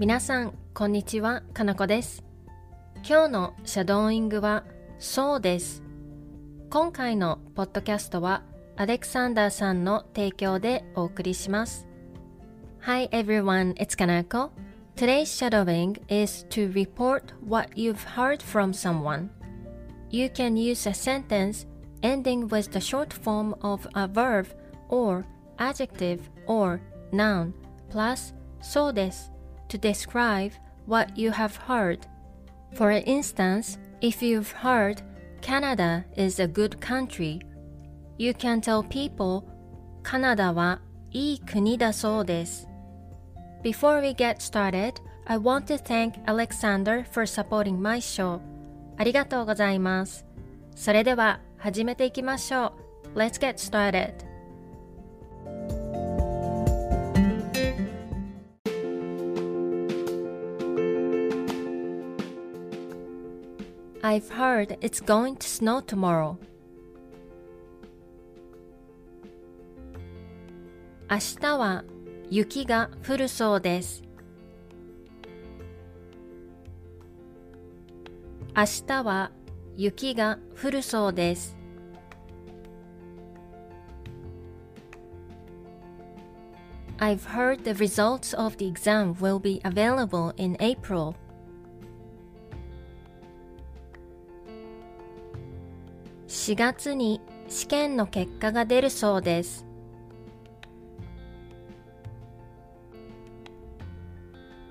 皆さん、こんにちは、かなこです。今日のシャドーイングは、そうです。今回のポッドキャストは、アレクサンダーさんの提供でお送りします。Hi everyone, it's Kanako. Today's shadowing is to report what you've heard from someone. You can use a sentence ending with the short form of a verb or adjective or noun plus そうです to describe what you have heard. For instance, if you've heard Canada is a good country, you can tell people カナダはいい国だそうです。Before we get started, I want to thank Alexander for supporting my show. ありがとうございます。それでは始めていきましょう。Let's get started. I've heard it's going to snow tomorrow. 明日は雪が降るそうです。明日は雪が降るそうです。I've heard the results of the exam will be available in April. 4月に試験の結果が出るそうです。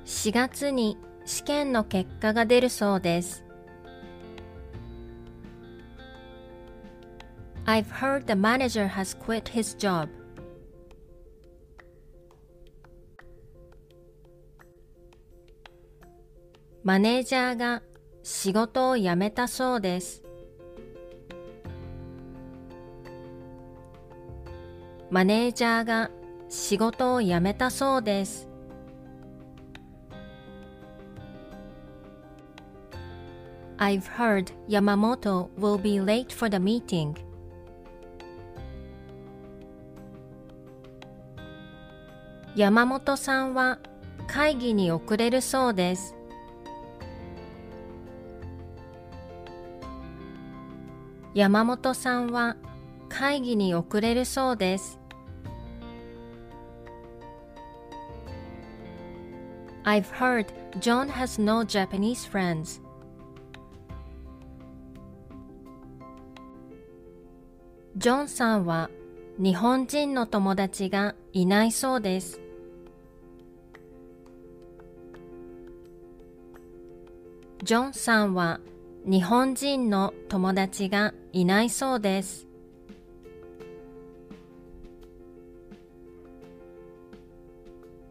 4月に試験の結果が出るそうです。I've heard the manager has quit his job. マネージャーが仕事を辞めたそうです。マネージャーが仕事を辞めたそうです。I've heard Yamamoto will be late for the meeting. 山本さんは会議に遅れるそうです。山本さんは会議に遅れるそうです。I've heard John has no Japanese friends. ジョンさんは日本人の友達がいないそうです。ジョンさんは日本人の友達がいないそうです。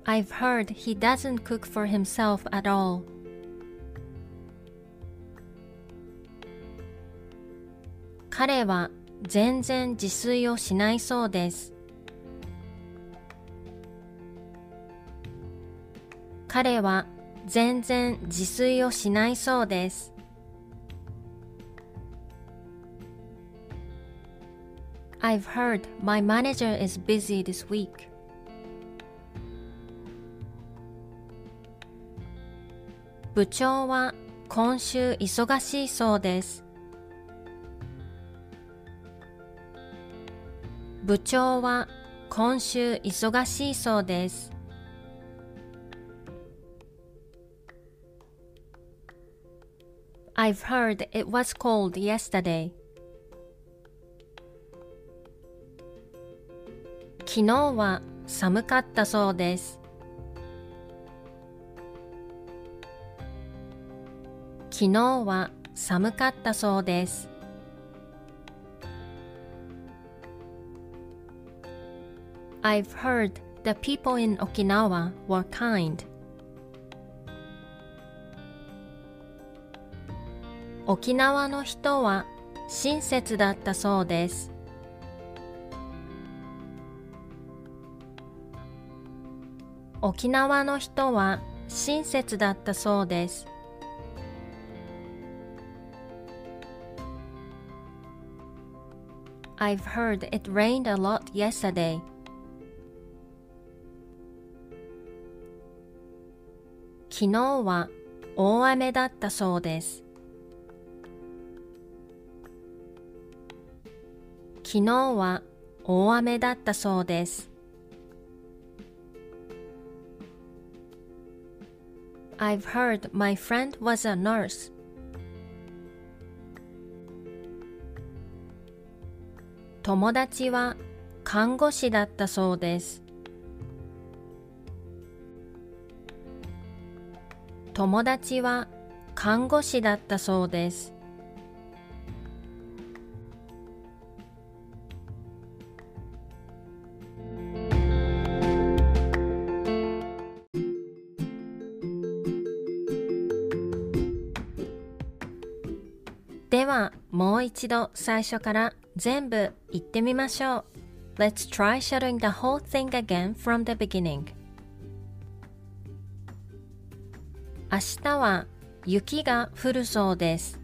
I've heard he doesn't cook for himself at all. 彼は全然自炊をしないそうです。彼は全然自炊をしないそうです。I've heard my manager is busy this week. 部長は今週忙しいそうです。部長は今週忙しいそうです。I've heard it was cold yesterday. 昨日は寒かったそうです。昨日は寒かったそうです。I've heard the people in Okinawa were kind. 沖縄の人は親切だったそうです。沖縄の人は親切だったそうです。I've heard it rained a lot yesterday. 昨 昨日は大雨だったそうです。昨日は大雨だったそうです。I've heard my friend was a nurse. 友達は看護師だったそうです。友達は看護師だったそうです。ではもう一度最初から全部言ってみましょう。Let's try shouting the whole thing again from the beginning. 明日は雪が降るそうです。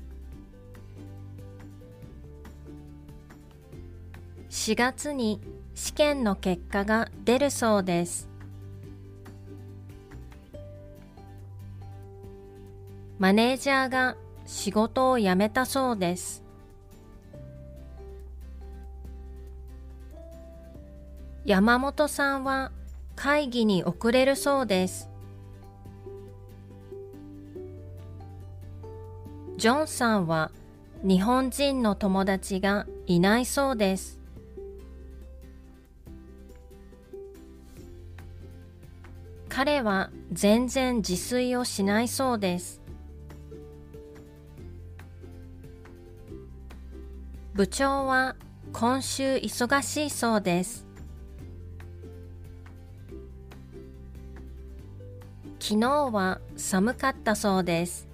4月に試験の結果が出るそうです。マネージャーが仕事を辞めたそうです。山本さんは会議に遅れるそうです。ジョンさんは日本人の友達がいないそうです。彼は全然自炊をしないそうです。部長は今週忙しいそうです。昨日は寒かったそうです。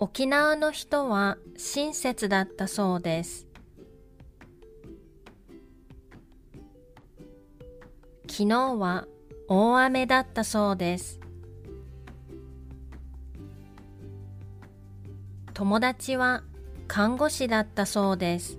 沖縄の人は親切だったそうです。昨日は大雨だったそうです。友達は看護師だったそうです。